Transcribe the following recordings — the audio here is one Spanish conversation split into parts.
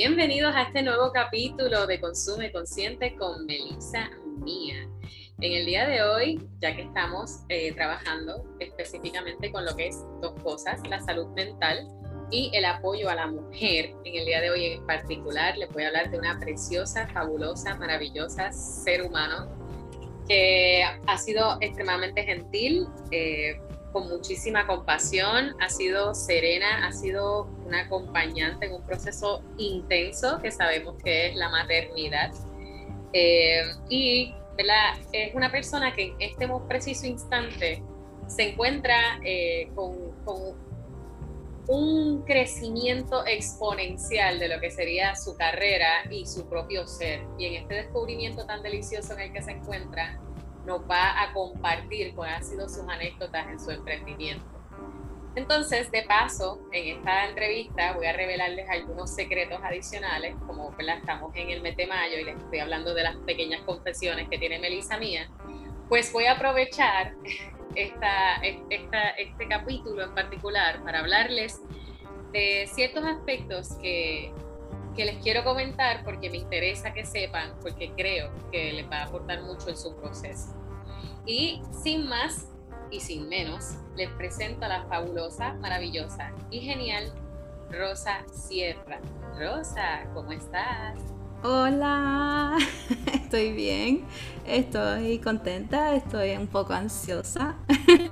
Bienvenidos a este nuevo capítulo de Consume Consciente con Melissa Mía. En el día de hoy, ya que estamos eh, trabajando específicamente con lo que es dos cosas, la salud mental y el apoyo a la mujer, en el día de hoy en particular les voy a hablar de una preciosa, fabulosa, maravillosa ser humano que ha sido extremadamente gentil, eh, con muchísima compasión, ha sido serena, ha sido una acompañante en un proceso intenso que sabemos que es la maternidad. Eh, y es una persona que en este preciso instante se encuentra eh, con, con, un crecimiento exponencial de lo que sería su carrera y su propio ser. Y en este descubrimiento tan delicioso en el que se encuentra, nos va a compartir cuáles han sido sus anécdotas en su emprendimiento. Entonces, de paso, en esta entrevista voy a revelarles algunos secretos adicionales, como estamos en el mes de mayo y les estoy hablando de las pequeñas confesiones que tiene Melissa mía, pues voy a aprovechar esta, este capítulo en particular para hablarles de ciertos aspectos que que les quiero comentar porque me interesa que sepan, porque creo que les va a aportar mucho en su proceso. Y sin más y sin menos, les presento a la fabulosa, maravillosa y genial Rosa Sierra. Rosa, ¿cómo estás? Hola, estoy bien, estoy contenta, estoy un poco ansiosa,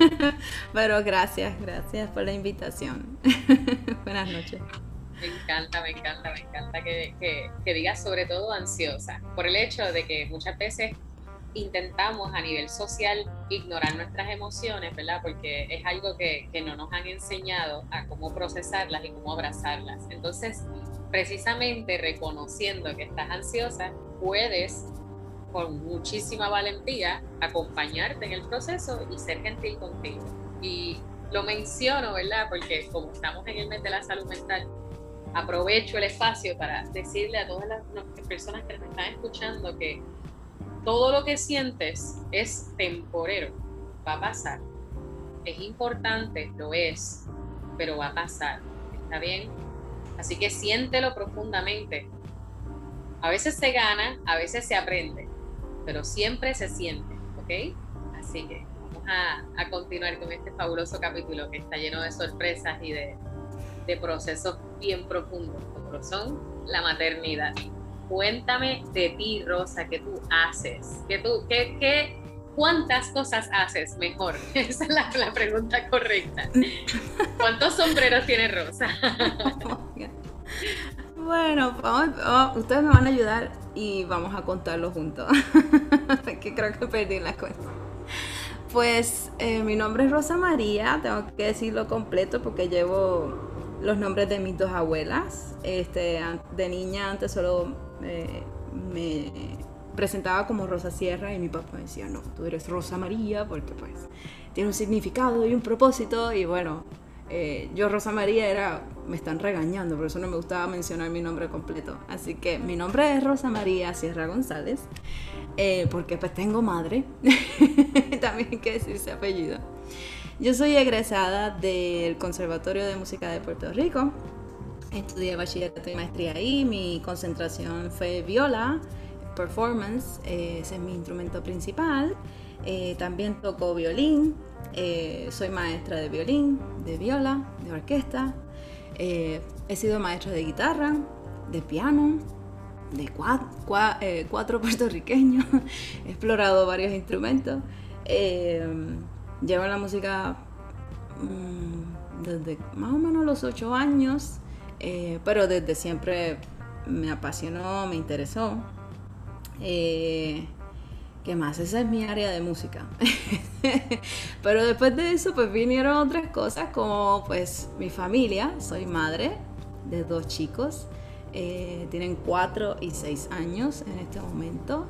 pero gracias, gracias por la invitación. Buenas noches. Me encanta, me encanta, me encanta que, que, digas sobre todo ansiosa, por el hecho de que muchas veces intentamos a nivel social ignorar nuestras emociones, ¿verdad? Porque es algo que, que, no nos han enseñado a cómo procesarlas y cómo abrazarlas. Entonces, precisamente reconociendo que estás ansiosa, puedes con muchísima valentía acompañarte en el proceso y ser gentil contigo. Y lo menciono, ¿verdad? Porque como estamos en el mes de la salud mental, aprovecho el espacio para decirle a todas las, personas que me están escuchando que todo lo que sientes es temporero, va a pasar. Es importante, lo es, pero va a pasar. ¿Está bien? Así que siéntelo profundamente. A veces se gana, a veces se aprende, pero siempre se siente, ¿ok? Así que vamos a, a continuar con este fabuloso capítulo que está lleno de sorpresas y de, de procesos bien profundos, como son la maternidad. Cuéntame de ti, Rosa, ¿qué tú haces? ¿Qué tú, qué, qué, ¿Cuántas cosas haces mejor? Esa es la, pregunta correcta. ¿Cuántos sombreros tiene Rosa? bueno, vamos, ustedes me van a ayudar y vamos a contarlo juntos. que creo que perdí la cuenta. Pues eh, mi nombre es Rosa María, tengo que decirlo completo porque llevo los nombres de mis dos abuelas. Este, de niña antes solo eh, me presentaba como Rosa Sierra y mi papá me decía, no, tú eres Rosa María porque pues tiene un significado y un propósito y bueno, eh, yo Rosa María era, me están regañando, por eso no me gustaba mencionar mi nombre completo. Así que mi nombre es Rosa María Sierra González, eh, porque pues tengo madre, también hay que decirse apellido. Yo soy egresada del Conservatorio de Música de Puerto Rico. Estudié bachillerato y maestría ahí. Mi concentración fue viola, performance, eh, ese es mi instrumento principal. Eh, también toco violín. Eh, soy maestra de violín, de viola, de orquesta. he sido maestra de guitarra, de piano, de cuatro puertorriqueños. he explorado varios instrumentos. Llevo la música mm, desde más o menos los ocho años, eh, pero desde siempre me apasionó, me interesó. Eh, ¿Qué más? Esa es mi área de música. pero después de eso, pues vinieron otras cosas como pues mi familia. Soy madre de dos chicos. Eh, tienen cuatro y seis años en este momento.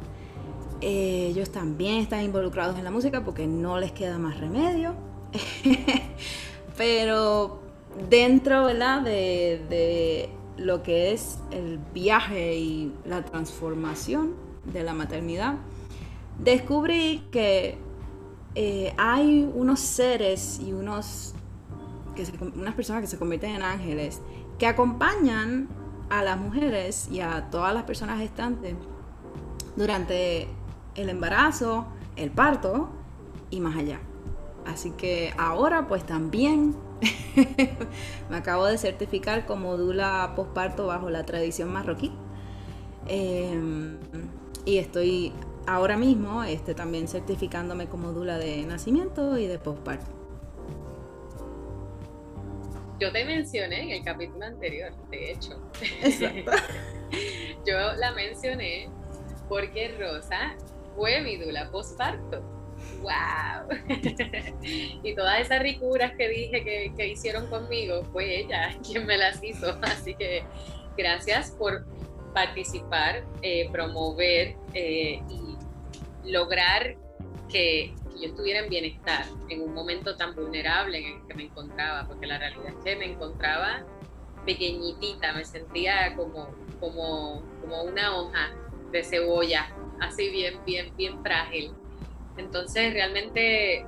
Ellos también están involucrados en la música porque no les queda más remedio. Pero dentro De, lo que es el viaje y la transformación de la maternidad, descubrí que eh, hay unos seres y unos, que unas personas que se convierten en ángeles que acompañan a las mujeres y a todas las personas gestantes durante el embarazo, el parto y más allá. Así que ahora pues también me acabo de certificar como dula posparto bajo la tradición marroquí. Em, y estoy ahora mismo este, también certificándome como dula de nacimiento y de posparto. Yo te mencioné en el capítulo anterior, de hecho. Exacto. Yo la mencioné porque Rosa fue mi dula posparto. ¡Wow! y todas esas ricuras que dije que, hicieron conmigo, fue ella quien me las hizo. Así que gracias por participar, eh, promover eh, y lograr que, yo estuviera en bienestar en un momento tan vulnerable en el que me encontraba, porque la realidad es que me encontraba pequeñitita, me sentía como, como, como una hoja de cebolla, así bien, bien, bien frágil. Entonces, realmente,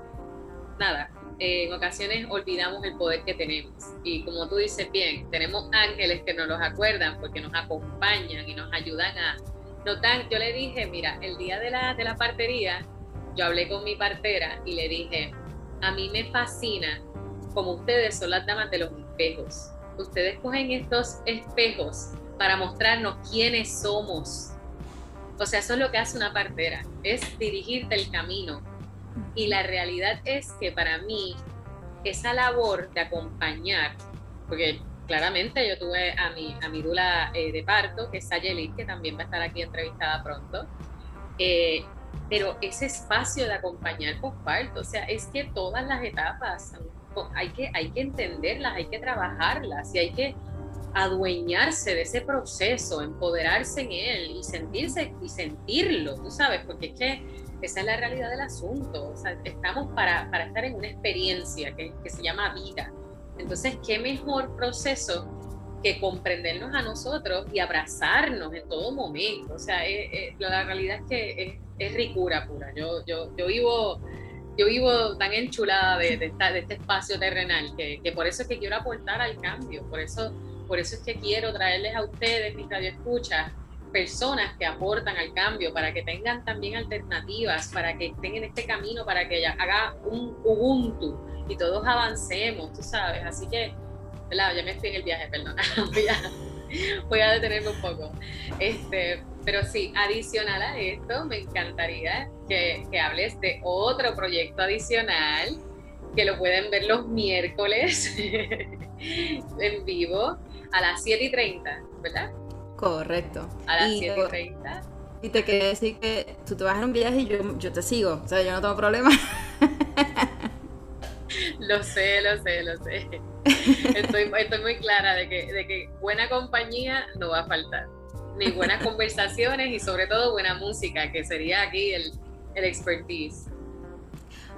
nada, en ocasiones olvidamos el poder que tenemos. Y como tú dices bien, tenemos ángeles que nos los acuerdan porque nos acompañan y nos ayudan a... No tan, yo le dije, mira, el día de la, de la partería, yo hablé con mi partera y le dije, a mí me fascina como ustedes son las damas de los espejos. Ustedes cogen estos espejos para mostrarnos quiénes somos, o sea, eso es lo que hace una partera, es dirigirte el camino. Y la realidad es que para mí, esa labor de acompañar, porque claramente yo tuve a mi, a mi dula eh, de parto, que es Sayelit, que también va a estar aquí entrevistada pronto, eh, pero ese espacio de acompañar posparto, o sea, es que todas las etapas hay que, hay que entenderlas, hay que trabajarlas y hay que adueñarse de ese proceso, empoderarse en él y sentirse y sentirlo, tú sabes, porque es que esa es la realidad del asunto. O sea, estamos para, para estar en una experiencia que, que, se llama vida. Entonces, ¿qué mejor proceso que comprendernos a nosotros y abrazarnos en todo momento? O sea, la realidad es que es, es, ricura pura. Yo, yo, yo vivo yo vivo tan enchulada de, de, de este espacio terrenal que, que, por eso es que quiero aportar al cambio, por eso por eso es que quiero traerles a ustedes, mis radioescuchas, personas que aportan al cambio, para que tengan también alternativas, para que estén en este camino, para que haga un Ubuntu y todos avancemos, tú sabes. Así que, ¿verdad? Ya me estoy en el viaje, perdón. voy, a, detenerme un poco. Este, pero sí, adicional a esto, me encantaría que, que hables de otro proyecto adicional que lo pueden ver los miércoles en vivo a las 7 y 30, ¿verdad? Correcto. A las 7 y 30. Y te quería decir que tú te vas en un viaje y yo, yo te sigo, o sea, yo no tengo problema. lo sé, lo sé, lo sé. Estoy, estoy muy clara de que, de que buena compañía no va a faltar, ni buenas conversaciones y sobre todo buena música, que sería aquí el, el expertise.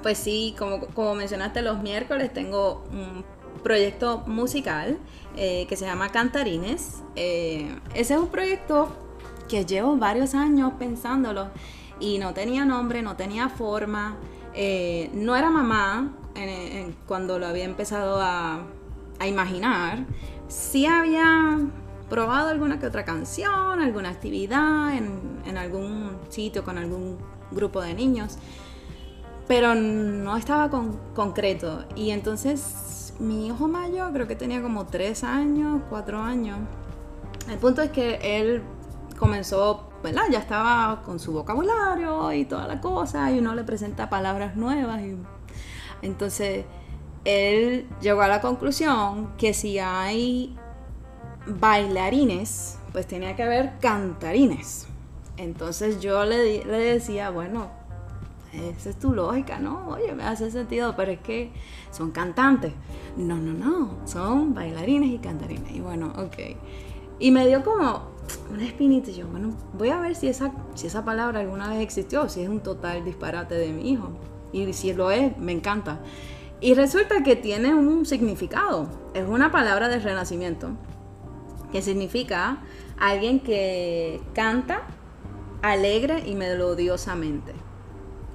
Pues sí, como, como mencionaste, los miércoles tengo un proyecto musical eh, que se llama Cantarines. Eh, ese es un proyecto que llevo varios años pensándolo y no tenía nombre, no tenía forma. Eh, no era mamá cuando lo había empezado a, imaginar. Sí había probado alguna que otra canción, alguna actividad en, en algún sitio con algún grupo de niños, pero no estaba con, concreto. Y entonces mi hijo mayor creo que tenía como tres años, cuatro años. El punto es que él comenzó, ¿verdad? Ya estaba con su vocabulario y toda la cosa, y uno le presenta palabras nuevas. Y... Entonces, él llegó a la conclusión que si hay bailarines, pues tenía que haber cantarines. Entonces yo le, le decía, bueno, esa es tu lógica, ¿no? Oye, me hace sentido, pero es que son cantantes. No, no, no, son bailarines y cantarines. Y bueno, ok. Y me dio como una espinita yo, bueno, voy a ver si esa, si esa palabra alguna vez existió, si es un total disparate de mi hijo. Y si lo es, me encanta. Y resulta que tiene un significado. Es una palabra de renacimiento, que significa alguien que canta alegre y melodiosamente.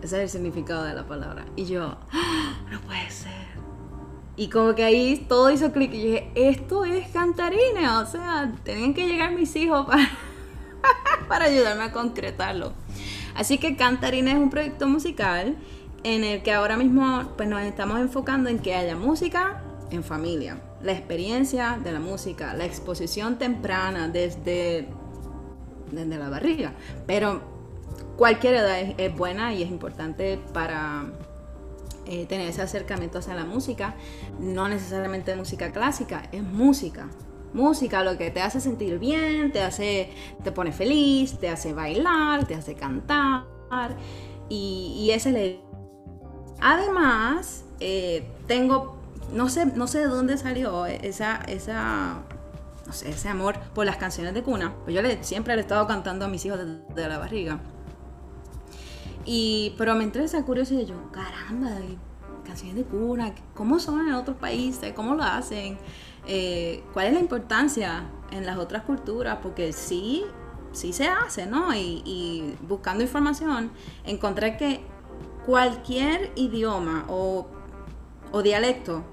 Ese es el significado de la palabra. Y yo, ¡Ah! no puede ser. Y como que ahí todo hizo clic y dije, esto es cantarines, o sea, tienen que llegar mis hijos para, para ayudarme a concretarlo. Así que Cantarines es un proyecto musical en el que ahora mismo pues, nos estamos enfocando en que haya música en familia, la experiencia de la música, la exposición temprana desde, desde la barriga. Pero cualquier edad es buena y es importante para eh, tener ese acercamiento hacia la música, no necesariamente música clásica, es música. Música lo que te hace sentir bien, te hace, te pone feliz, te hace bailar, te hace cantar y, y ese le... Además, eh, tengo, no sé, no sé de dónde salió esa, esa no sé, ese amor por las canciones de cuna. Pues yo le, siempre le he estado cantando a mis hijos desde la barriga. Y, pero me entré esa curiosidad yo, caramba, canciones de cuna, ¿cómo son en otros países? ¿Cómo lo hacen? Eh, ¿Cuál es la importancia en las otras culturas? Porque sí, sí se hace, ¿no? Y, buscando información, encontré que cualquier idioma o dialecto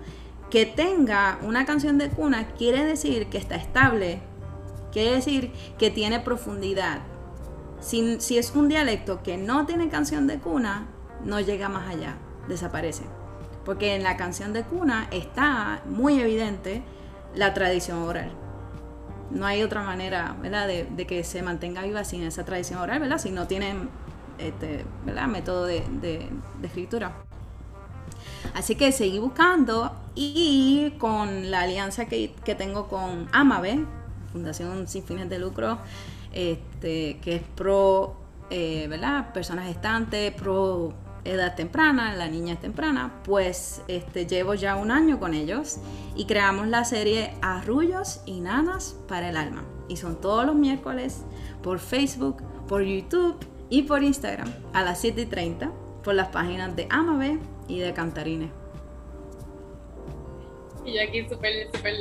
que tenga una canción de cuna quiere decir que está estable, quiere decir que tiene profundidad, si, es un dialecto que no tiene canción de cuna, no llega más allá, desaparece. Porque en la canción de cuna está muy evidente la tradición oral. No hay otra manera ¿verdad? De, que se mantenga viva sin esa tradición oral, ¿verdad? si no tienen este, ¿verdad? método de, escritura. Así que seguí buscando y con la alianza que, que tengo con Amave, Fundación Sin Fines de Lucro, este, que es pro, eh, ¿verdad? Personas gestantes, pro edad temprana, la niña temprana, pues este, llevo ya un año con ellos y creamos la serie Arrullos y Nanas para el Alma. Y son todos los miércoles por Facebook, por YouTube y por Instagram a las 7 y 30 por las páginas de Amabe y de Cantarines. Y aquí súper, súper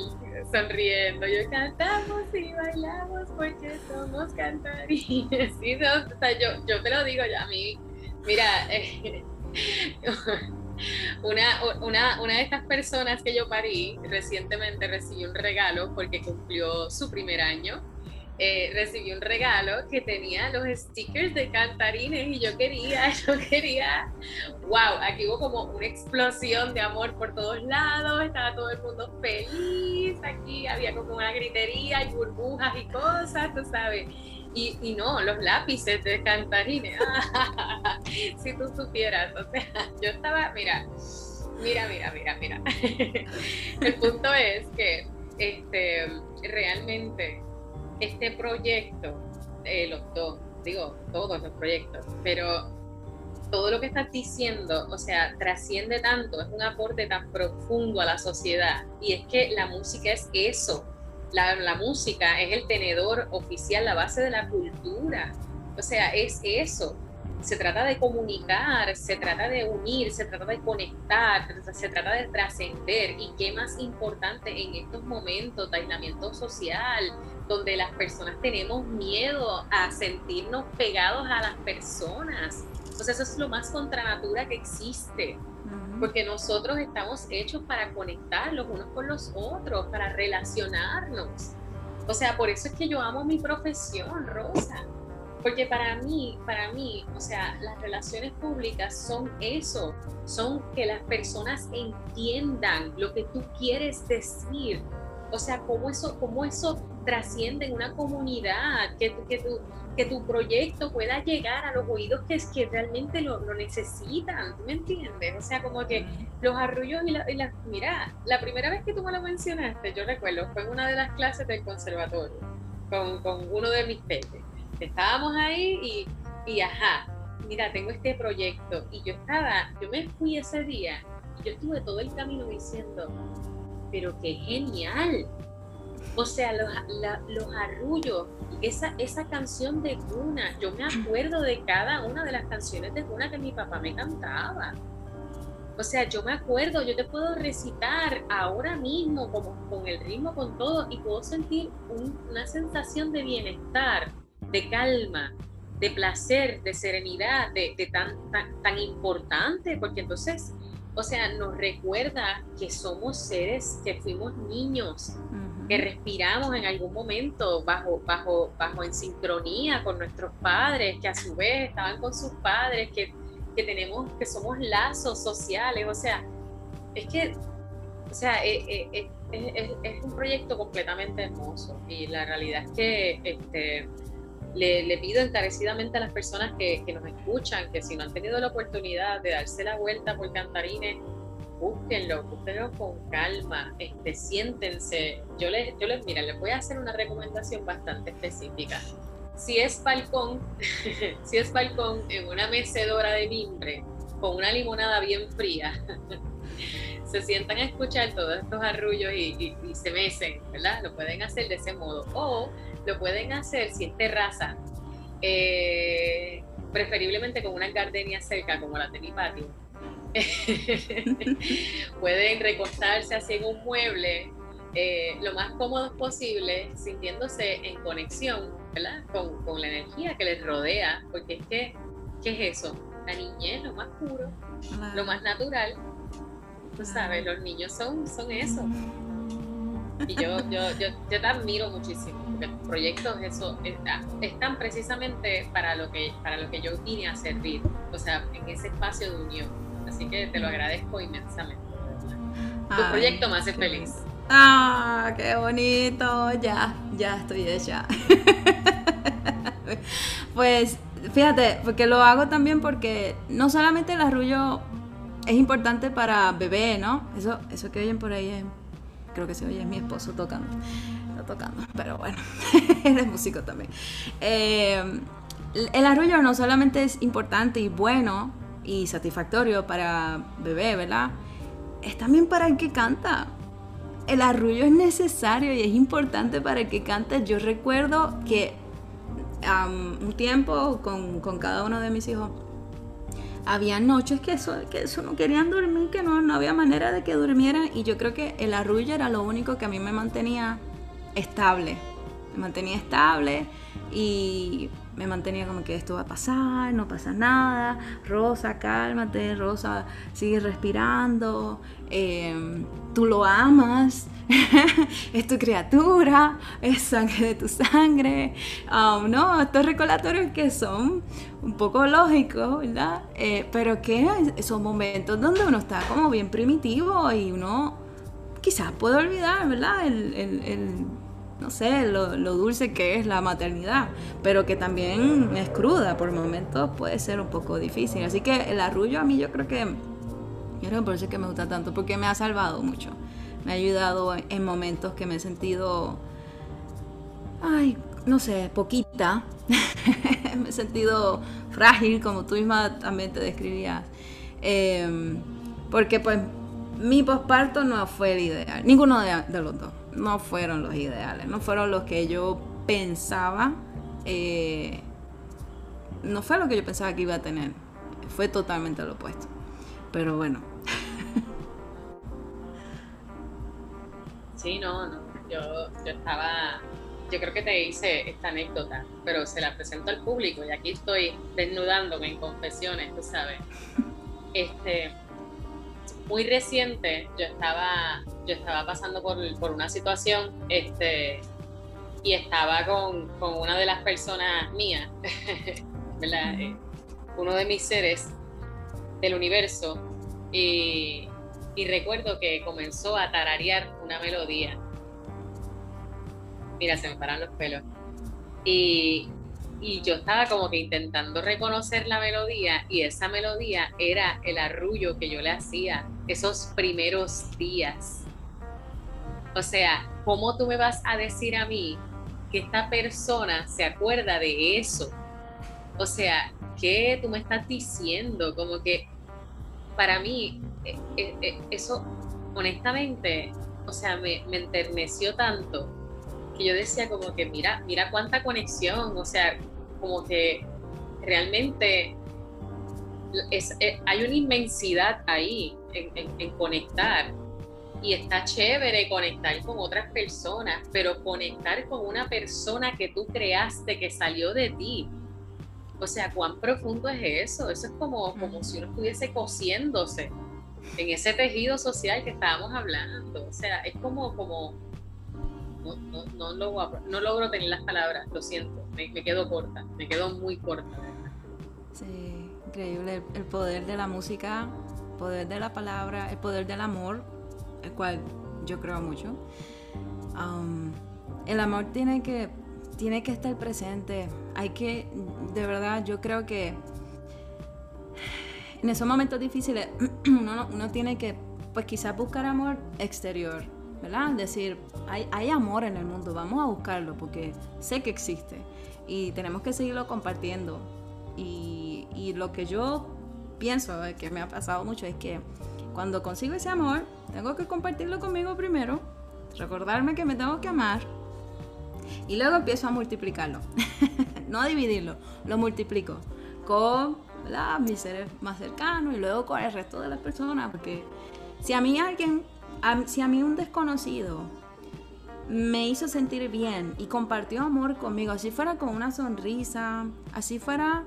sonriendo. Yo cantamos y bailamos porque somos cantarines. Sí, o sea, yo, yo te lo digo ya a mí. Mira, una, una, una de estas personas que yo parí recientemente recibió un regalo porque cumplió su primer año eh, recibí un regalo que tenía los stickers de cantarines y yo quería, yo quería, wow, aquí hubo como una explosión de amor por todos lados, estaba todo el mundo feliz, aquí había como una gritería y burbujas y cosas, tú sabes. Y, y no, los lápices de cantarines, si tú supieras, o sea, yo estaba, mira, mira, mira, mira, mira. El punto es que este, realmente este proyecto, eh, los dos, digo, todos los proyectos, pero todo lo que estás diciendo, o sea, trasciende tanto, es un aporte tan profundo a la sociedad. Y es que la música es eso. La, música es el tenedor oficial, la base de la cultura. O sea, es eso se trata de comunicar, se trata de unir, se trata de conectar, se trata de trascender. Y qué más importante en estos momentos aislamiento social, donde las personas tenemos miedo a sentirnos pegados a las personas. Entonces eso es lo más contra natura que existe, porque nosotros estamos hechos para conectar los unos con los otros, para relacionarnos. O sea, por eso es que yo amo mi profesión, Rosa porque para mí, para mí, o sea, las relaciones públicas son eso, son que las personas entiendan lo que tú quieres decir. O sea, cómo eso, cómo eso trasciende en una comunidad, que, que, tu, que tu proyecto pueda llegar a los oídos que, que realmente lo, lo necesitan, ¿tú me entiendes? O sea, como que los arrullos y, las... la, Mira, la primera vez que tú me lo mencionaste, yo recuerdo, fue en una de las clases del conservatorio, con, con uno de mis peces estábamos ahí y, y ajá, mira, tengo este proyecto. Y yo estaba, yo me fui ese día y yo estuve todo el camino diciendo, pero qué genial. O sea, los, los arrullos, esa, esa canción de cuna, yo me acuerdo de cada una de las canciones de cuna que mi papá me cantaba. O sea, yo me acuerdo, yo te puedo recitar ahora mismo como, con el ritmo, con todo, y puedo sentir una sensación de bienestar de calma, de placer, de serenidad, de, tan, tan, importante, porque entonces o sea, nos recuerda que somos seres, que fuimos niños, que respiramos en algún momento bajo, bajo, bajo en sincronía con nuestros padres, que a su vez estaban con sus padres, que, que tenemos, que somos lazos sociales, o sea, es que, o sea, eh, eh, eh, es, un proyecto completamente hermoso y la realidad es que este, le, pido encarecidamente a las personas que, nos escuchan que si no han tenido la oportunidad de darse la vuelta por Cantarines, búsquenlo, búsquenlo con calma, este, siéntense. Yo les, yo les, mira, les voy a hacer una recomendación bastante específica. Si es balcón, si es balcón en una mecedora de mimbre con una limonada bien fría, se sientan a escuchar todos estos arrullos y, y se mecen, ¿verdad? Lo pueden hacer de ese modo. O lo pueden hacer si es terraza, eh, preferiblemente con una gardenia cerca, como la de mi patio. pueden recostarse así en un mueble eh, lo más cómodo posible, sintiéndose en conexión Con, con, la energía que les rodea, porque es que, ¿qué es eso? La niñez, lo más puro, lo más natural. Tú sabes, los niños son, son eso. Y yo, yo, yo, yo te admiro muchísimo, porque tus proyectos eso, están precisamente para lo, que, para lo que yo vine a servir, o sea, en ese espacio de unión. Así que te lo agradezco inmensamente. Tu proyecto me hace feliz. Ah, qué bonito. Ya, ya estoy hecha. pues fíjate, porque lo hago también porque no solamente el arrullo es importante para bebé, ¿no? Eso, eso que oyen por ahí es creo que se oye, es mi esposo tocando. Tocando, pero bueno, eres músico también. Eh, el arrullo no solamente es importante y bueno y satisfactorio para bebé, ¿verdad? Es también para el que canta. El arrullo es necesario y es importante para el que canta. Yo recuerdo que un tiempo con, con cada uno de mis hijos, había noches que eso, que eso no querían dormir, que no, no había manera de que durmieran y yo creo que el arrullo era lo único que a mí me mantenía estable, me mantenía estable y me mantenía como que esto va a pasar, no pasa nada, Rosa, cálmate, Rosa, sigue respirando, em, tú lo amas, es tu criatura, es sangre de tu sangre, um, no, estos recolatorios que son un poco lógicos, ¿verdad? Eh, pero que son momentos donde uno está como bien primitivo y uno quizás puede olvidar, ¿verdad? el no sé, lo, dulce que es la maternidad, pero que también es cruda, por momentos puede ser un poco difícil. Así que el arrullo a mí yo creo que, yo creo que por eso es que me gusta tanto, porque me ha salvado mucho. Me ha ayudado en momentos que me he sentido, ay, no sé, poquita. me he sentido frágil, como tú misma también te describías. Em, porque pues mi posparto no fue el ideal, ninguno de los dos no fueron los ideales, no fueron los que yo pensaba, eh, no fue lo que yo pensaba que iba a tener, fue totalmente lo opuesto. Pero bueno. Sí, no, no, yo, yo estaba, yo creo que te hice esta anécdota, pero se la presento al público y aquí estoy desnudándome en confesiones, tú sabes. Este, muy reciente, yo estaba, yo estaba pasando por, una situación este, y estaba con, una de las personas mías, eh, uno de mis seres del universo, y, y recuerdo que comenzó a tararear una melodía. Mira, se me paran los pelos. Y, y yo estaba como que intentando reconocer la melodía y esa melodía era el arrullo que yo le hacía esos primeros días. O sea, ¿cómo tú me vas a decir a mí que esta persona se acuerda de eso? O sea, ¿qué tú me estás diciendo? Como que para mí eh, eh, eh, eso honestamente, o sea, me, me enterneció tanto que yo decía como que mira, mira cuánta conexión, o sea, como que realmente eh, hay una inmensidad ahí en, conectar y está chévere conectar con otras personas, pero conectar con una persona que tú creaste que salió de ti. O sea, ¿cuán profundo es eso? Eso es como, como si uno estuviese cosiéndose en ese tejido social que estábamos hablando. O sea, es como, como no, no, no, logro, no logro tener las palabras, lo siento, me, quedo corta, me quedo muy corta. Sí, increíble el, poder de la música, el poder de la palabra, el poder del amor, el cual yo creo mucho. Um, el amor tiene que, tiene que estar presente. Hay que, de verdad, yo creo que en esos momentos difíciles uno, uno tiene que, pues quizás buscar amor exterior, ¿verdad? Decir, hay, hay amor en el mundo, vamos a buscarlo porque sé que existe y tenemos que seguirlo compartiendo. Y, y lo que yo pienso que me ha pasado mucho es que cuando consigo ese amor, tengo que compartirlo conmigo primero, recordarme que me tengo que amar y luego empiezo a multiplicarlo. no a dividirlo, lo multiplico con mis seres más cercanos y luego con el resto de las personas. Porque si a mí alguien, si a mí un desconocido me hizo sentir bien y compartió amor conmigo, así fuera con una sonrisa, así fuera,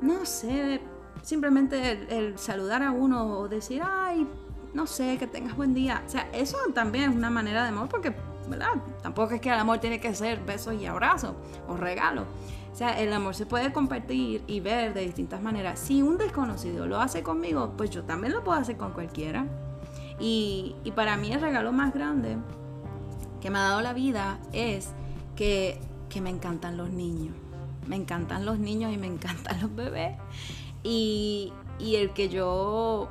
no sé, simplemente el, saludar a uno o decir, ay, no sé, que tengas buen día. O sea, eso también es una manera de amor porque, ¿verdad? Tampoco es que el amor tiene que ser besos y abrazos o regalos. O sea, el amor se puede compartir y ver de distintas maneras. Si un desconocido lo hace conmigo, pues yo también lo puedo hacer con cualquiera. Y, para mí el regalo más grande que me ha dado la vida es que, me encantan los niños. Me encantan los niños y me encantan los bebés. Y, el que yo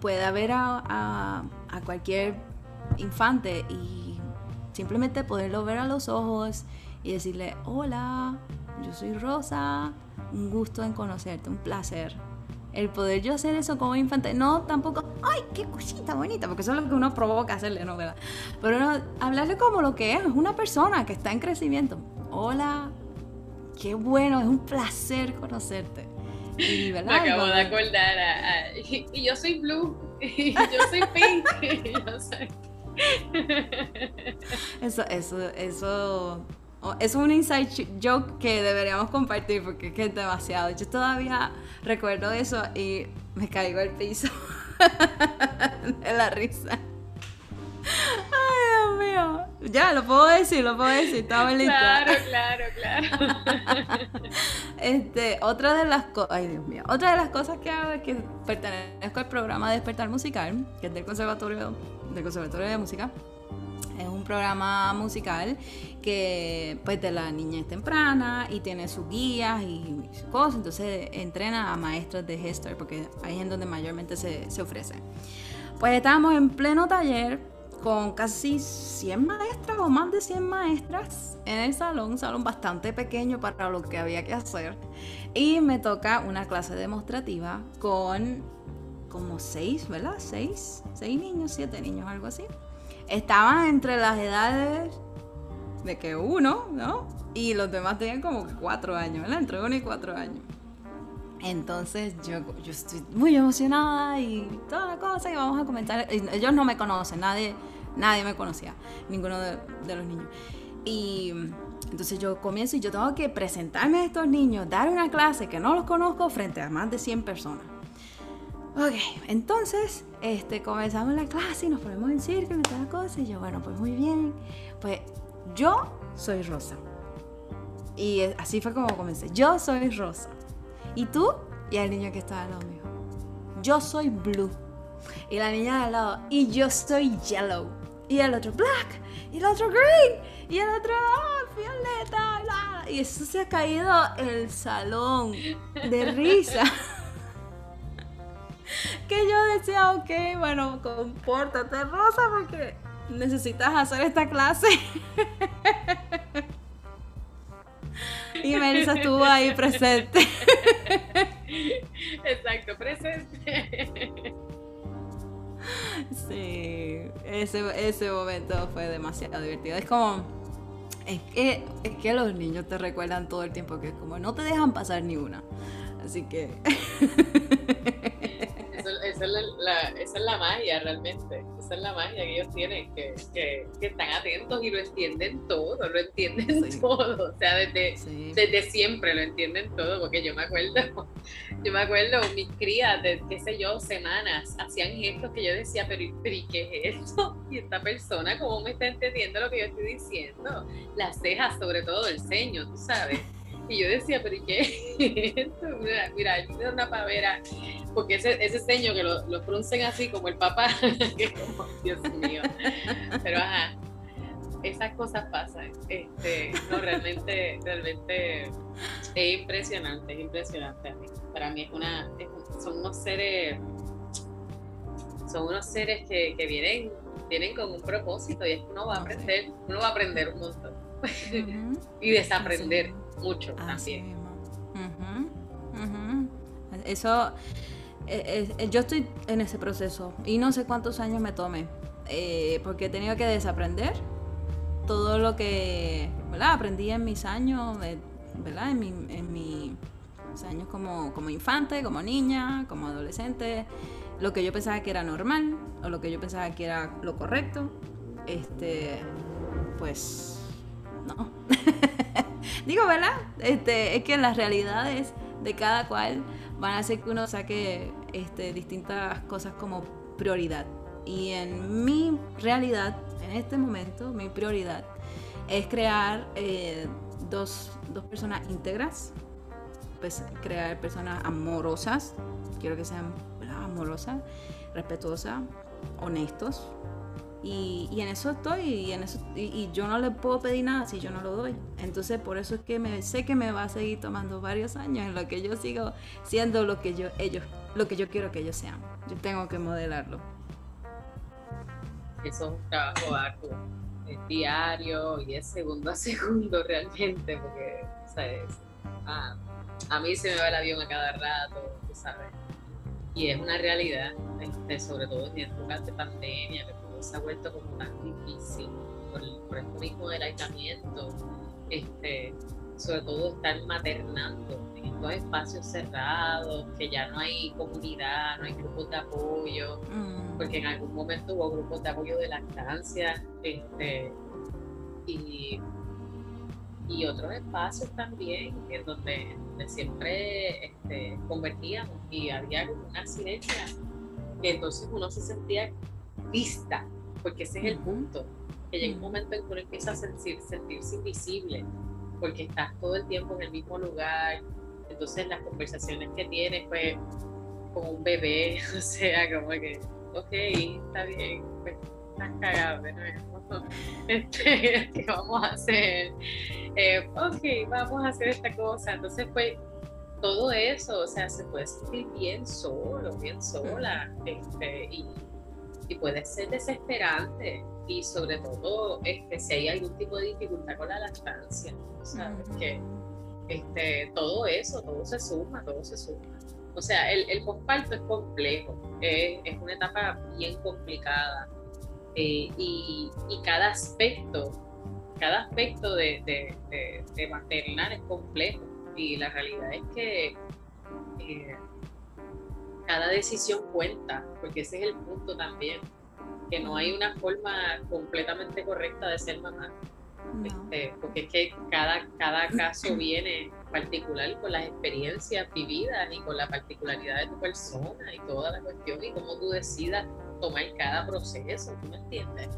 pueda ver a, a cualquier infante y simplemente poderlo ver a los ojos y decirle, hola, yo soy Rosa, un gusto en conocerte, un placer. El poder yo hacer eso como infante, no tampoco, ay, qué cosita bonita, porque eso es lo que uno provoca hacerle, ¿no? ¿verdad? Pero no, hablarle como lo que es, es una persona que está en crecimiento. Hola, qué bueno, es un placer conocerte. Y, ¿verdad? Me acabo de acordar, y, yo soy Blue, y yo soy Pink, y yo soy... Eso, eso, eso es un inside joke que deberíamos compartir porque es que es demasiado. Yo todavía recuerdo eso y me caigo al piso de la risa. Ay, Dios mío. Ya, lo puedo decir, lo puedo decir, estaba lista. Claro, claro, claro. este, otra de las cosas, ay Dios mío, otra de las cosas que hago es que pertenezco al programa de Despertar Musical, que es del Conservatorio, del Conservatorio de Música. Es un programa musical que pues de la niñez temprana y tiene sus guías y sus cosas, entonces entrena a maestras de gestor porque ahí es donde mayormente se, se ofrece. Pues estábamos en pleno taller con casi 100 maestras o más de 100 maestras en el salón, un salón bastante pequeño para lo que había que hacer. Y me toca una clase demostrativa con como 6, ¿verdad? 6, 6 niños, 7 niños, algo así. Estaban entre las edades de que uno, ¿no? Y los demás tenían como cuatro años, ¿verdad? Entre uno y cuatro años. Entonces yo, yo estoy muy emocionada y toda la cosa y vamos a comentar. Ellos no me conocen, nadie, nadie me conocía, ninguno de, de los niños. Y entonces yo comienzo y yo tengo que presentarme a estos niños, dar una clase que no los conozco frente a más de 100 personas. Ok, entonces este, comenzamos la clase y nos ponemos en círculo y toda la cosa. Y yo, bueno, pues muy bien. Pues yo soy Rosa. Y así fue como comencé. Yo soy Rosa. ¿Y tú? Y el niño que estaba al lado mío. Yo soy Blue. Y la niña de al lado. Y yo soy Yellow. Y el otro Black. Y el otro Green. Y el otro oh, Violeta. Y eso se ha caído el salón de risa. que yo decía, ok, bueno, compórtate, Rosa, porque necesitas hacer esta clase. y Melissa estuvo ahí presente. Exacto, presente. Sí, ese, ese momento fue demasiado divertido. Es como, es que, es que los niños te recuerdan todo el tiempo que es como, no te dejan pasar ni una. Así que... esa, es la, magia realmente. Esa es la magia que ellos tienen, que, que, están atentos y lo entienden todo, lo entienden todo, o sea, desde, desde siempre lo entienden todo, porque yo me acuerdo, yo me acuerdo, mis crías, de, qué sé yo, semanas, hacían gestos que yo decía, pero, pero ¿y qué es esto? Y esta persona, ¿cómo me está entendiendo lo que yo estoy diciendo? Las cejas, sobre todo, el ceño, tú sabes. Y yo decía, pero ¿y qué es esto? Mira, mira, yo una pavera porque ese, ese ceño que lo, lo fruncen así como el papá, que como, Dios mío. Pero ajá, esas cosas pasan. Este, no, realmente, realmente es impresionante, es impresionante Para mí es una, son unos seres, son unos seres que, que vienen, vienen con un propósito y es que uno va a aprender, uno va a aprender un montón. y desaprender mucho también. Eso eh, eh, yo estoy en ese proceso y no sé cuántos años me tome, eh, porque he tenido que desaprender todo lo que aprendí en mis años, ¿verdad? En, mi, en mis años como, como infante, como niña, como adolescente, lo que yo pensaba que era normal o lo que yo pensaba que era lo correcto, este, pues no. Digo, ¿verdad? Este, es que las realidades de cada cual van a hacer que uno saque este, distintas cosas como prioridad. Y en mi realidad, en este momento, mi prioridad es crear eh, dos, dos, personas íntegras, pues crear personas amorosas, quiero que sean amorosas, respetuosas, honestos, y, en eso estoy y, en eso, y, yo no le puedo pedir nada si yo no lo doy. Entonces por eso es que me, sé que me va a seguir tomando varios años en lo que yo sigo siendo lo que yo, ellos, lo que yo quiero que ellos sean. Yo tengo que modelarlo. Eso es un trabajo arduo, es diario y es segundo a segundo realmente, porque, ¿sabes? Ah, a mí se me va el avión a cada rato, ¿sabes? Y es una realidad, este, sobre todo en épocas de pandemia, se ha vuelto como tan difícil por, por esto mismo del aislamiento, este, sobre todo estar maternando en estos espacios cerrados, que ya no hay comunidad, no hay grupos de apoyo, mm. porque en algún momento hubo grupos de apoyo de lactancia, este, y, y otros espacios también en donde, siempre este, convertíamos y había una silencio que entonces uno se sentía vista, porque ese es el punto, que llega un momento en que uno empieza a sentir, sentirse invisible, porque estás todo el tiempo en el mismo lugar, entonces las conversaciones que tienes, pues, con un bebé, o sea, como que, ok, está bien, pues, estás cagado nuevo, este, ¿qué vamos a hacer? Eh, ok, vamos a hacer esta cosa, entonces, pues, todo eso, o sea, se puede sentir bien solo, bien sola, este, y y puede ser desesperante y sobre todo este, si hay algún tipo de dificultad con la lactancia, ¿sabes? Que este, todo eso, todo se suma, todo se suma. O sea, el, el posparto es complejo, es, es, una etapa bien complicada eh, y, y, cada aspecto, cada aspecto de, de, de, de, maternar es complejo y la realidad es que eh, cada decisión cuenta, porque ese es el punto también, que no hay una forma completamente correcta de ser mamá. Este, porque es que cada, cada caso viene particular con las experiencias vividas y con la particularidad de tu persona y toda la cuestión y cómo tú decidas tomar cada proceso, ¿tú me entiendes?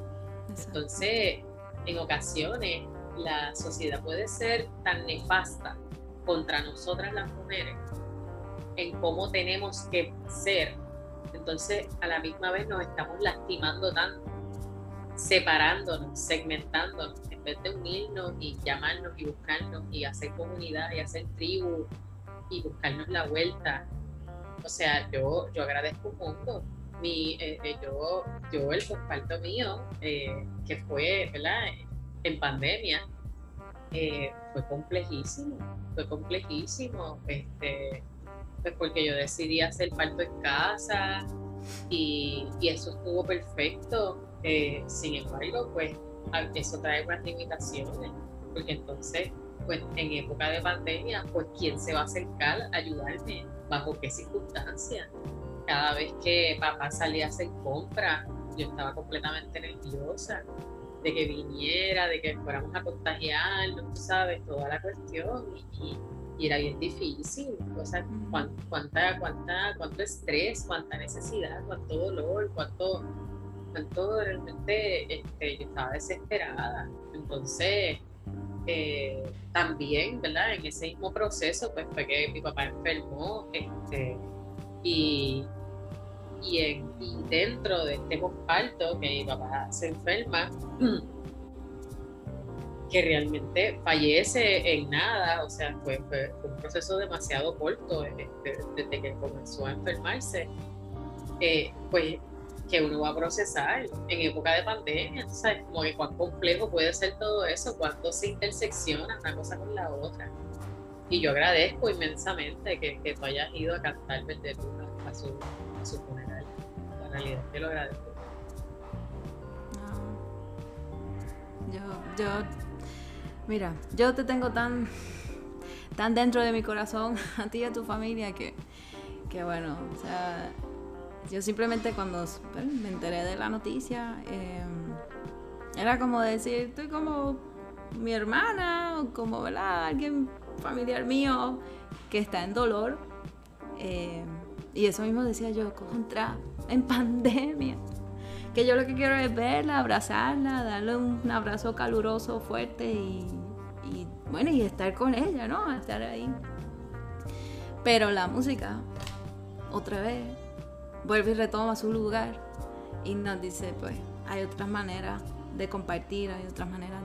Entonces, en ocasiones la sociedad puede ser tan nefasta contra nosotras las mujeres en cómo tenemos que ser. Entonces, a la misma vez nos estamos lastimando tanto, separándonos, segmentándonos, en vez de unirnos y llamarnos y buscarnos y hacer comunidad y hacer tribu y buscarnos la vuelta. O sea, yo, yo agradezco un mundo. Mi, eh, eh, yo, yo, el comparto mío, eh, que fue ¿verdad? en pandemia, fue complejísimo, fue complejísimo. Este, pues porque yo decidí hacer parto en casa y, eso estuvo perfecto. Eh, sin embargo, pues eso trae unas limitaciones, porque entonces, pues en época de pandemia, pues quién se va a acercar a ayudarme, bajo qué circunstancias. Cada vez que papá salía a hacer compras, yo estaba completamente nerviosa de que viniera, de que fuéramos a contagiarnos, tú sabes, toda la cuestión. Y, era bien difícil. O sea, cuánta, cuánta, cuánto estrés, cuánta necesidad, cuánto dolor, cuánto, cuánto realmente este, yo estaba desesperada. Entonces, eh, también, ¿verdad? En ese mismo proceso, pues fue que mi papá enfermó, este, y, y, en, y dentro de este comparto que mi papá se enferma, que realmente fallece en nada, o sea, fue, un proceso demasiado corto este, desde que comenzó a enfermarse, eh, pues que uno va a procesar en época de pandemia, ¿sabes? Como que cuán complejo puede ser todo eso, cuánto se intersecciona una cosa con la otra. Y yo agradezco inmensamente que, que tú hayas ido a cantar Verde a su, a su funeral. La realidad que lo agradezco. Yo, yo, mira, yo te tengo tan, tan dentro de mi corazón, a ti y a tu familia, que, que bueno, o sea, yo simplemente cuando me enteré de la noticia, em, era como decir, estoy como mi hermana o como ¿verdad? alguien familiar mío que está en dolor. Em, y eso mismo decía yo, contra, en pandemia. Que yo lo que quiero es verla, abrazarla, darle un abrazo caluroso, fuerte y, bueno, y estar con ella, ¿no? Estar ahí. Pero la música, otra vez, vuelve y retoma su lugar y nos dice, pues, hay otras maneras de compartir, hay otras maneras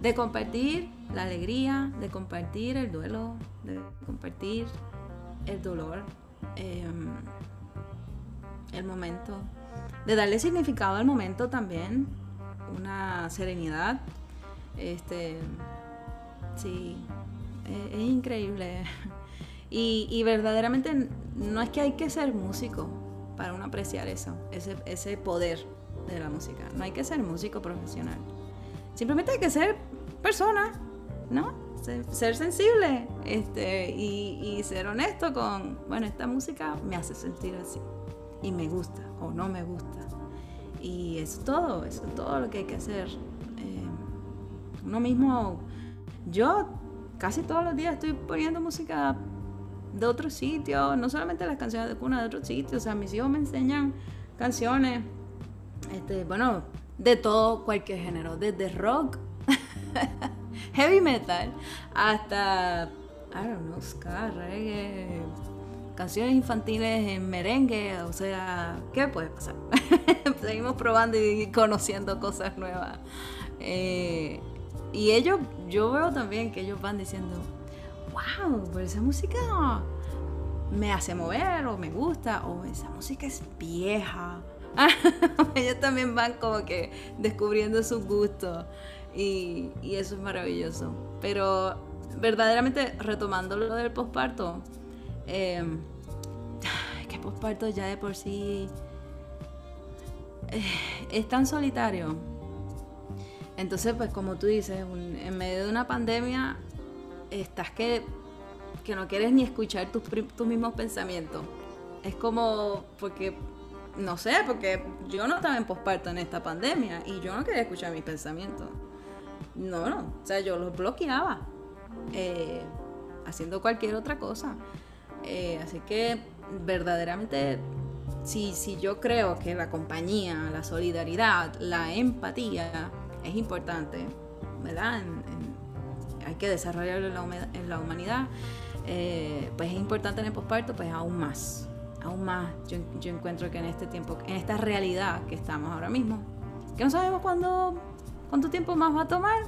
de, compartir la alegría, de compartir el duelo, de compartir el dolor, em, el momento, de darle significado al momento también, una serenidad. Este, sí, es, increíble. Y, y verdaderamente no es que hay que ser músico, para uno apreciar eso, ese, ese poder de la música. No hay que ser músico profesional. Simplemente hay que ser persona, ¿no? Ser, sensible este, y, y, ser honesto con, bueno, esta música me hace sentir así y me gusta o no me gusta. Y eso es todo, eso es todo lo que hay que hacer. Eh, uno mismo, yo casi todos los días estoy poniendo música de otros sitios, no solamente las canciones de cuna de otros sitios, o sea, mis hijos me enseñan canciones, este, bueno, de todo, cualquier género, desde rock, heavy metal, hasta, I don't know, ska, reggae, canciones infantiles en merengue, o sea, ¿qué puede pasar? Seguimos probando y conociendo cosas nuevas. Eh, y ellos, yo veo también que ellos van diciendo, wow, pues esa música me hace mover o me gusta o esa música es vieja. Ellos también van como que descubriendo sus gustos y, eso es maravilloso. Pero verdaderamente retomando lo del posparto, eh, que posparto ya de por sí eh, es tan solitario. Entonces, pues como tú dices, en medio de una pandemia estás que, que no quieres ni escuchar tus, tus mismos pensamientos. Es como, porque, no sé, porque yo no estaba en posparto en esta pandemia y yo no quería escuchar mis pensamientos. No, no, o sea, yo los bloqueaba eh, haciendo cualquier otra cosa. Eh, así que verdaderamente, si, si yo creo que la compañía, la solidaridad, la empatía es importante, ¿verdad? hay que desarrollarlo en la, humanidad, eh, pues es importante en el posparto, pues aún más, aún más. Yo, encuentro que en este tiempo, en esta realidad que estamos ahora mismo, que no sabemos cuándo, cuánto tiempo más va a tomar,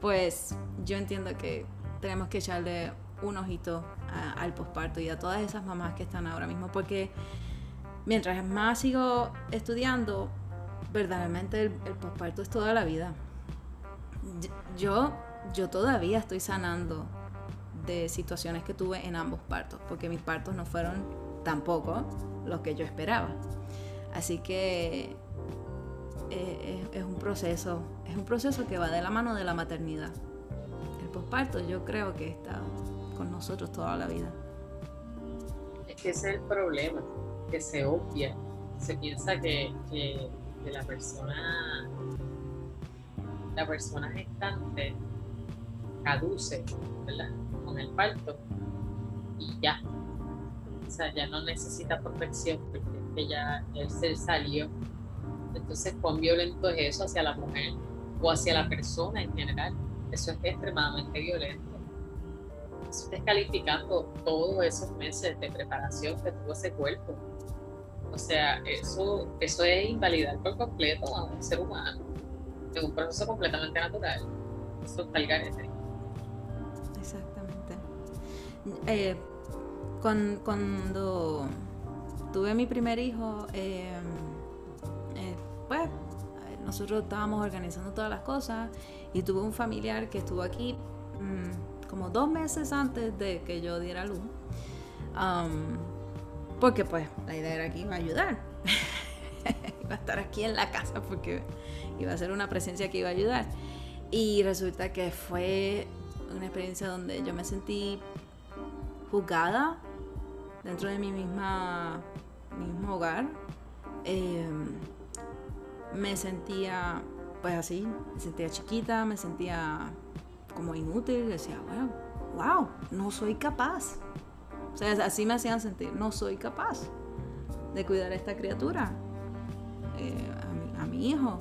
pues yo entiendo que tenemos que echarle un ojito al posparto y a todas esas mamás que están ahora mismo, porque mientras más sigo estudiando, verdaderamente el, el posparto es toda la vida. Yo yo todavía estoy sanando de situaciones que tuve en ambos partos, porque mis partos no fueron tampoco los que yo esperaba. Así que eh, es, un proceso, es un proceso que va de la mano de la maternidad. El posparto yo creo que está con nosotros toda la vida. Es que ese es el problema, que se obvia. Se piensa que, que la persona, la persona gestante caduce, ¿verdad? Con el parto y ya. O sea, ya no necesita protección porque ya el ser salió. Entonces, cuán violento es eso hacia la mujer o hacia la persona en general. Eso es extremadamente violento. Descalificando todos esos meses de preparación que tuvo ese cuerpo. O sea, eso, eso es invalidar por completo a un ser humano en un proceso completamente natural. Eso es garete. Exactamente. Eh, cuando tuve mi primer hijo, eh, eh, pues nosotros estábamos organizando todas las cosas y tuve un familiar que estuvo aquí mm, como dos meses antes de que yo diera luz. porque pues la idea era que iba a ayudar. iba a estar aquí en la casa porque iba a ser una presencia que iba a ayudar. Y resulta que fue una experiencia donde yo me sentí juzgada dentro de mi misma mismo hogar. Em, me sentía pues así, me sentía chiquita, me sentía como inútil, decía, bueno, wow, no soy capaz. O sea, así me hacían sentir, no soy capaz de cuidar a esta criatura, eh, a, mi, hijo.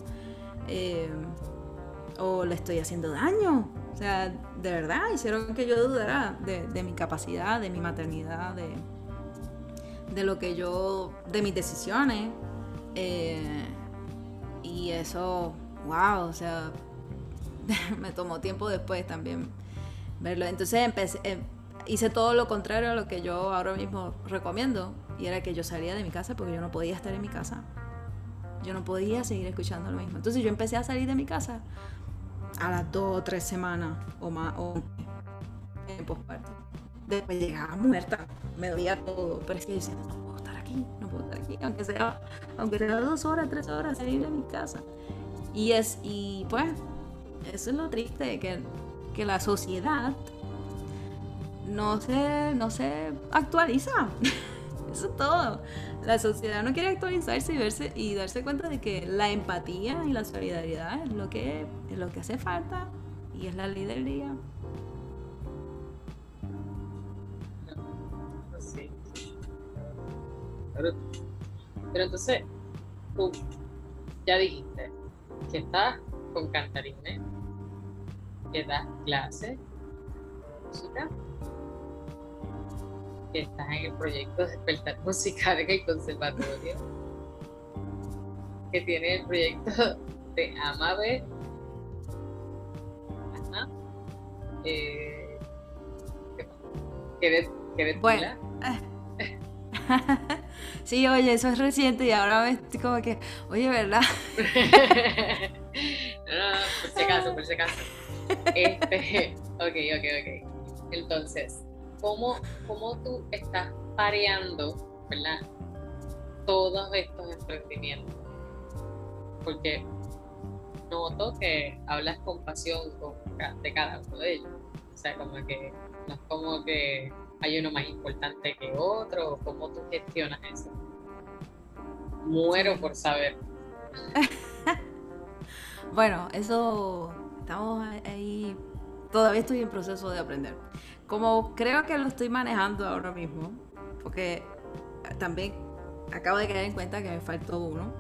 Em, o le estoy haciendo daño. O sea, de verdad, hicieron que yo dudara de, mi capacidad, de mi maternidad, de, de, lo que yo, de mis decisiones. Eh, y eso, wow, o sea, me tomó tiempo después también verlo. Entonces em, hice todo lo contrario a lo que yo ahora mismo recomiendo. Y era que yo salía de mi casa porque yo no podía estar en mi casa. Yo no podía seguir escuchando lo mismo. Entonces yo empecé a salir de mi casa a las dos o tres semanas o más o en posparto. Después llegaba muerta, me dolía todo, pero es que no puedo estar aquí, no puedo estar aquí, aunque sea, aunque sea dos horas, tres horas salir de mi casa. Y es, y pues, eso es lo triste, que, que la sociedad no se, no se actualiza. Eso es todo. La sociedad no quiere actualizarse y verse y darse cuenta de que la empatía y la solidaridad es lo que, es lo que hace falta y es la ley del día. Pero, pero entonces, tú ya dijiste que estás con cantarines, que das clases, música que estás en el proyecto de Despertar Musical en el Conservatorio, que tiene el proyecto de Amabe. Ajá. Eh, ¿qué, qué, bueno. sí, oye, eso es reciente y ahora me estoy como que, oye, ¿verdad? no, no, por si acaso, por si acaso. Este, ok, ok, ok. Entonces, cómo, cómo tú estás pareando, ¿verdad? Todos estos emprendimientos. Porque noto que hablas con pasión de cada uno de ellos. O sea, como que no es como que hay uno más importante que otro, cómo tú gestionas eso. Muero por saber. bueno, eso estamos ahí. Todavía estoy en proceso de aprender como creo que lo estoy manejando ahora mismo, porque también acabo de caer en cuenta que me faltó uno.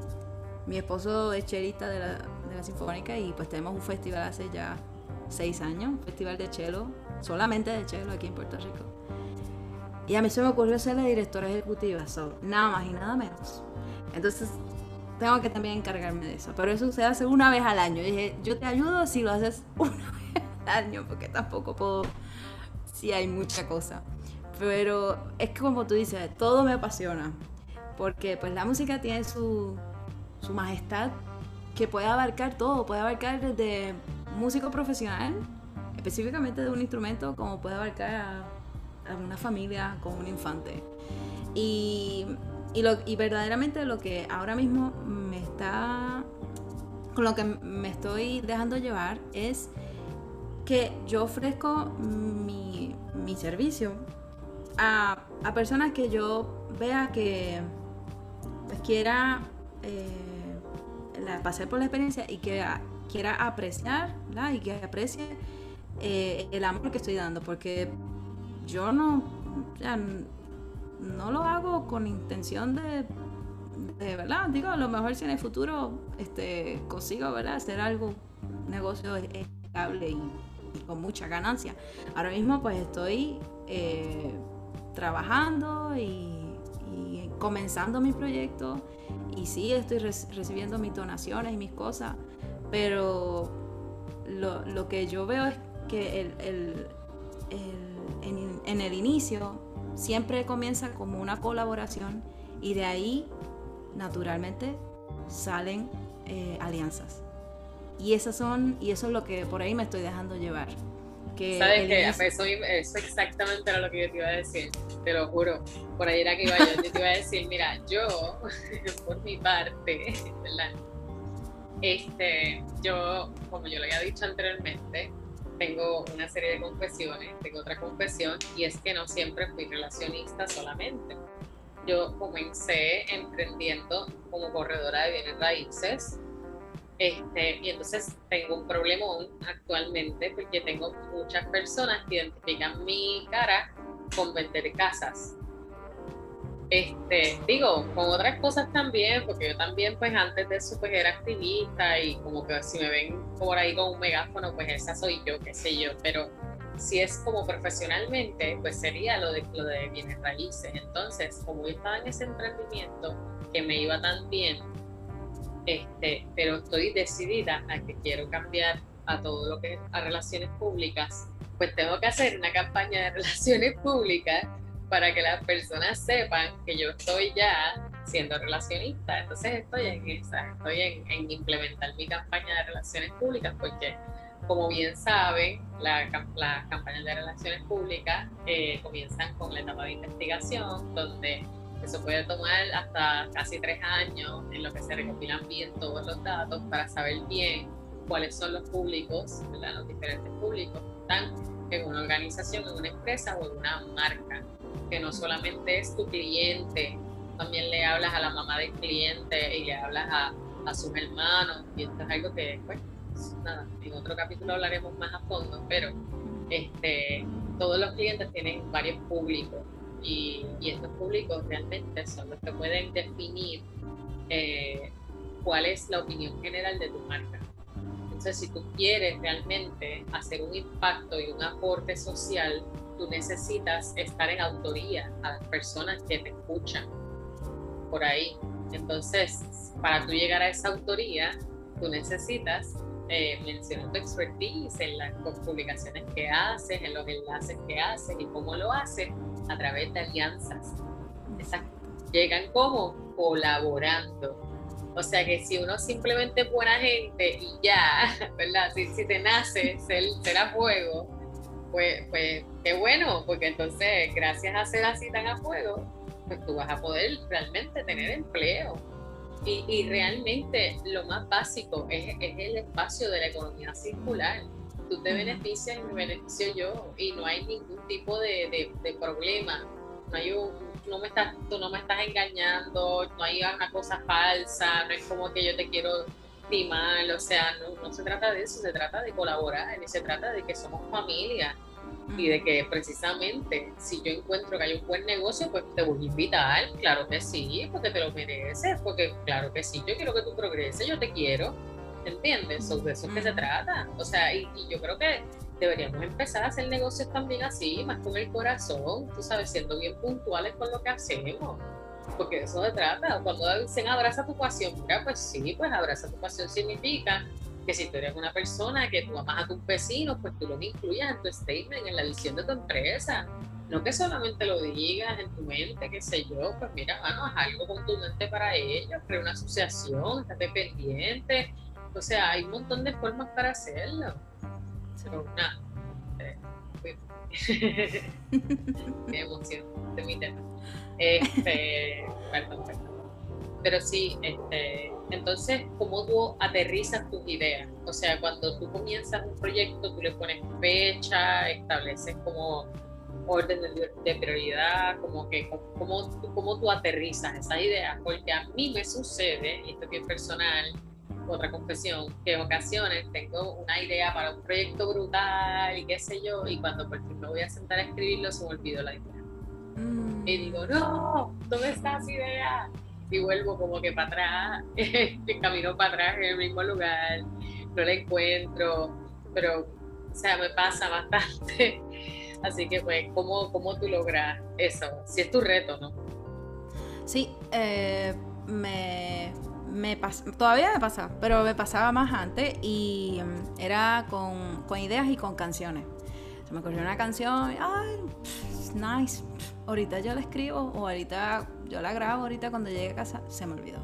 Mi esposo es chelista de la, de la Sinfónica y pues tenemos un festival hace ya seis años, un festival de chelo, solamente de chelo aquí en Puerto Rico. Y a mí se me ocurrió ser la directora ejecutiva, nada más y nada menos. Entonces tengo que también encargarme de eso, pero eso se hace una vez al año. Y dije, yo te ayudo si lo haces una vez al año, porque tampoco puedo sí hay mucha cosa. Pero es que como tú dices, todo me apasiona. Porque pues la música tiene su, su majestad que puede abarcar todo, puede abarcar desde músico profesional, específicamente de un instrumento, como puede abarcar a, una familia con un infante. Y, y, lo, y verdaderamente lo que ahora mismo me está, con lo que me estoy dejando llevar es que yo ofrezco mi, servicio a, personas que yo vea que pues, quiera eh, pasar por la experiencia y que quiera apreciar y que aprecie eh, el amor que estoy dando, porque yo no, no lo hago con intención de, de, ¿verdad? Digo, a lo mejor si en el futuro este, consigo, ¿verdad? Hacer algo, un negocio estable y, con mucha ganancia. Ahora mismo pues estoy eh, trabajando y, comenzando mi proyecto y sí estoy recibiendo mis donaciones y mis cosas, pero lo, lo que yo veo es que el, el, en, en, el inicio siempre comienza como una colaboración y de ahí naturalmente salen eh, alianzas. Y esas son, y eso es lo que por ahí me estoy dejando llevar. Que ¿Sabes qué? Eso, eso, exactamente era lo que yo te iba a decir, te lo juro. Por ahí era que iba yo, yo te iba a decir, mira, yo, por mi parte, ¿verdad? Este, yo, como yo lo había dicho anteriormente, tengo una serie de confesiones, tengo otra confesión y es que no siempre fui relacionista solamente. Yo comencé emprendiendo como corredora de bienes raíces este, y entonces tengo un problemón actualmente porque tengo muchas personas que identifican mi cara con vender casas. Este, digo, con otras cosas también, porque yo también, pues antes de eso, pues era activista y como que si me ven por ahí con un megáfono, pues esa soy yo, qué sé yo, pero si es como profesionalmente, pues sería lo de, lo de bienes raíces. Entonces, como yo estaba en ese emprendimiento que me iba tan bien, este, pero estoy decidida a que quiero cambiar a todo lo que a relaciones públicas, pues tengo que hacer una campaña de relaciones públicas para que las personas sepan que yo estoy ya siendo relacionista. Entonces estoy en esa, estoy en, implementar mi campaña de relaciones públicas porque como bien saben, las campañas de relaciones públicas eh, comienzan con la etapa de investigación, donde eso puede tomar hasta casi tres años en lo que se recopilan bien todos los datos para saber bien cuáles son los públicos, los diferentes públicos que están en una organización, en una empresa o en una marca que no solamente es tu cliente, también le hablas a la mamá del cliente y le hablas a, sus hermanos, y esto es algo que, pues, nada, en otro capítulo hablaremos más a fondo, pero este, todos los clientes tienen varios públicos y, y estos públicos realmente son los que pueden definir eh, cuál es la opinión general de tu marca. Entonces, si tú quieres realmente hacer un impacto y un aporte social, tú necesitas estar en autoría a las personas que te escuchan por ahí. Entonces, para tú llegar a esa autoría, tú necesitas eh, mencionar tu expertise en las publicaciones que haces, en los enlaces que haces y cómo lo haces a través de alianzas. Esas llegan como colaborando. O sea que si uno simplemente es buena gente y ya, ¿verdad? Si, si te nace ser, ser a fuego, pues, pues qué bueno, porque entonces gracias a ser así tan a fuego, pues tú vas a poder realmente tener empleo. Y, y realmente lo más básico es, es, el espacio de la economía circular. Tú te beneficias y me beneficio yo y no hay ningún tipo de, de, de problema. No hay un, no me estás, tú no me estás engañando, no hay una cosa falsa, no es como que yo te quiero mal, o sea, no, no se trata de eso, se trata de colaborar y se trata de que somos familia y de que precisamente si yo encuentro que hay un buen negocio, pues te voy a invitar, claro que sí, porque te lo mereces, porque claro que sí, yo quiero que tú progreses, yo te quiero, ¿entiendes? de eso es que se trata, o sea, y, y, yo creo que deberíamos empezar a hacer negocios también así, más con el corazón, tú sabes, siendo bien puntuales con lo que hacemos porque eso se trata. Cuando dicen abraza tu pasión, mira, pues sí, pues abraza tu pasión significa que si tú eres una persona que tú amas a tus vecinos, pues tú lo incluyas en tu statement, en la visión de tu empresa. No que solamente lo digas en tu mente, qué sé yo, pues mira, bueno, haz algo contundente para ellos, crea una asociación, estate pendiente. O sea, hay un montón de formas para hacerlo. Pero nada. Eh, qué emoción de mi tema. Este, perdón, perdón. Pero sí, este, entonces, ¿cómo tú aterrizas tus ideas? O sea, cuando tú comienzas un proyecto, tú le pones fecha, estableces como orden de, prioridad, como que cómo, cómo tú aterrizas esas ideas, porque a mí me sucede, y esto es bien personal, otra confesión, que en ocasiones tengo una idea para un proyecto brutal y qué sé yo, y cuando por fin me voy a sentar a escribirlo se me olvidó la idea. Mm. Y digo, no, ¿dónde está esa idea? Y vuelvo como que para atrás, camino para atrás en el mismo lugar, no la encuentro, pero, o sea, me pasa bastante. Así que, pues, ¿cómo, cómo tú logras eso? Si es tu reto, ¿no? Sí, eh, me, me todavía me pasa, pero me pasaba más antes y mm, era con, con ideas y con canciones. Se me ocurrió una canción, ay, nice, ahorita yo la escribo o ahorita yo la grabo, ahorita cuando llegue a casa se me olvidó.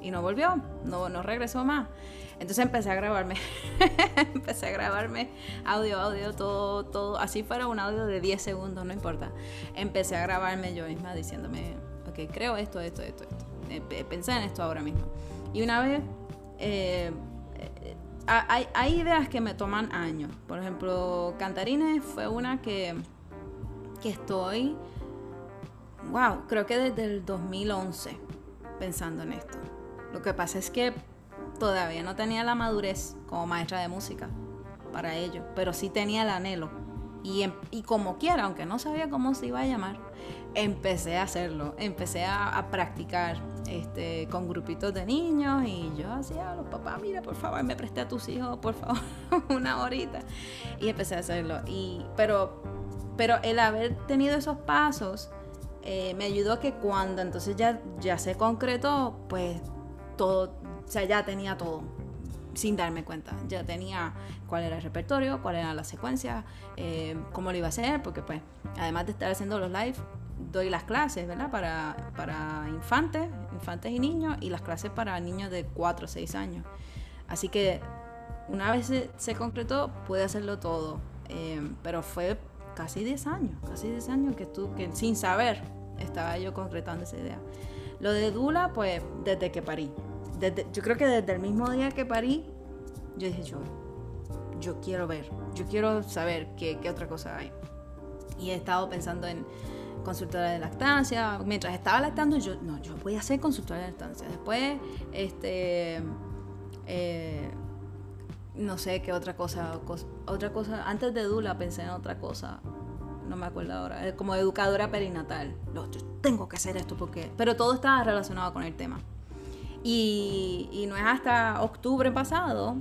Y no volvió, no, no regresó más. Entonces empecé a grabarme, empecé a grabarme audio, audio, todo, todo, así fuera un audio de 10 segundos, no importa. Empecé a grabarme yo misma diciéndome, ok, creo esto, esto, esto, esto. Eh, pensé en esto ahora mismo. Y una vez, eh, eh, hay, ideas que me toman años. Por ejemplo, Cantarines fue una que, que estoy, wow, creo que desde el 2011 pensando en esto. Lo que pasa es que todavía no tenía la madurez como maestra de música para ello, pero sí tenía el anhelo. Y, em, y como quiera, aunque no sabía cómo se iba a llamar, empecé a hacerlo, empecé a, practicar este, con grupitos de niños y yo hacía a los papás, mira, por favor, me presté a tus hijos, por favor, una horita. Y empecé a hacerlo. Y, pero, pero el haber tenido esos pasos eh, me ayudó que cuando entonces ya, ya se concretó, pues todo, o sea, ya tenía todo sin darme cuenta. Ya tenía cuál era el repertorio, cuál era la secuencia, eh, cómo lo iba a hacer, porque pues además de estar haciendo los live, doy las clases, ¿verdad? Para, para infantes, infantes y niños, y las clases para niños de 4 o 6 años. Así que una vez se, concretó, pude hacerlo todo. Eh, pero fue casi 10 años, casi 10 años que, tú, que sin saber estaba yo concretando esa idea. Lo de Dula, pues desde que parí. Desde, yo creo que desde el mismo día que parí, yo dije, yo, yo quiero ver, yo quiero saber qué, qué otra cosa hay. Y he estado pensando en consultora de lactancia. Mientras estaba lactando, yo, no, yo voy a ser consultora de lactancia. Después, este, eh, no sé qué otra cosa, otra cosa, antes de Dula pensé en otra cosa, no me acuerdo ahora, eh, como educadora perinatal. No, tengo que hacer esto porque, pero todo estaba relacionado con el tema. Y, y no es hasta octubre pasado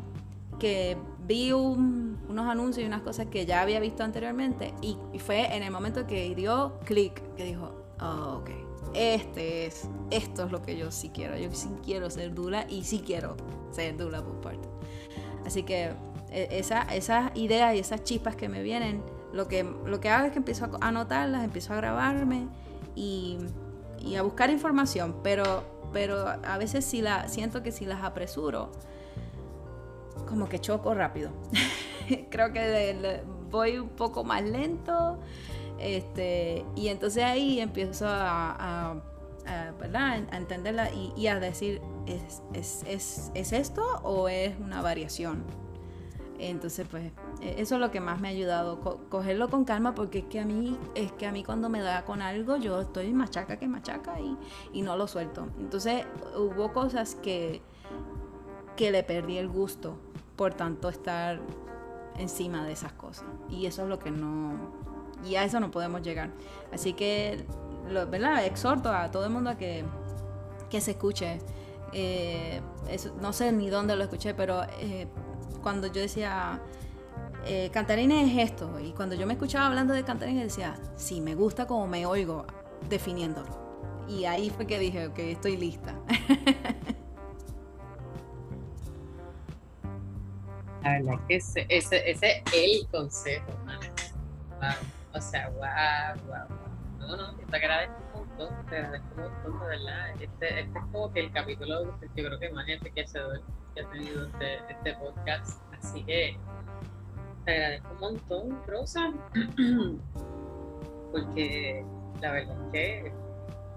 que vi unos anuncios y unas cosas que ya había visto anteriormente y, fue en el momento que dio clic que dijo, oh, ok, este es, esto es lo que yo sí quiero, yo sí quiero ser dula y sí quiero ser dula por parte. Así que e, esa, esas ideas y esas chispas que me vienen, lo que, lo que hago es que empiezo a anotarlas, empiezo a grabarme y, y a buscar información, pero, pero a veces si la, siento que si las apresuro, como que choco rápido. Creo que voy un poco más lento. Este, y entonces ahí empiezo a, entenderla y, a decir, ¿es, esto o es una variación? Entonces, pues, e, eso es lo que más me ha ayudado, cogerlo con calma, porque es que a mí, es que a mí cuando me da con algo, yo estoy machaca que machaca y, y no lo suelto. Entonces, hubo cosas que, que le perdí el gusto por tanto estar encima de esas cosas. Y eso es lo que no... Y a eso no podemos llegar. Así que, lo, ¿verdad? Exhorto a todo el mundo a que, que se escuche. Eh, no sé ni dónde lo escuché, pero eh, cuando yo decía, eh, Cantarines es esto, y cuando yo me escuchaba hablando de Cantarines decía, sí, me gusta como me oigo definiéndolo. Y ahí fue que dije, ok, estoy lista. La verdad que ese, ese, ese es el consejo, O sea, wow, wow. No, no, te agradezco un montón, te agradezco un montón, de verdad. Este, este es como que el capítulo, yo creo que más enriquecedor que ha tenido este, este podcast. Así que te agradezco un montón, Rosa, porque la verdad es que,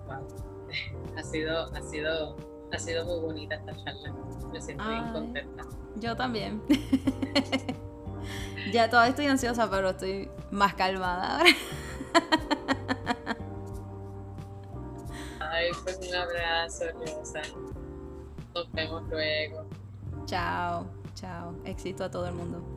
wow, ha sido, ha sido ha sido muy bonita esta charla. Me siento bien contenta. Yo también. ya todavía estoy ansiosa, pero estoy más calmada ahora. Ay, pues un abrazo, Rosa. Nos vemos luego. Chao, chao. Éxito a todo el mundo.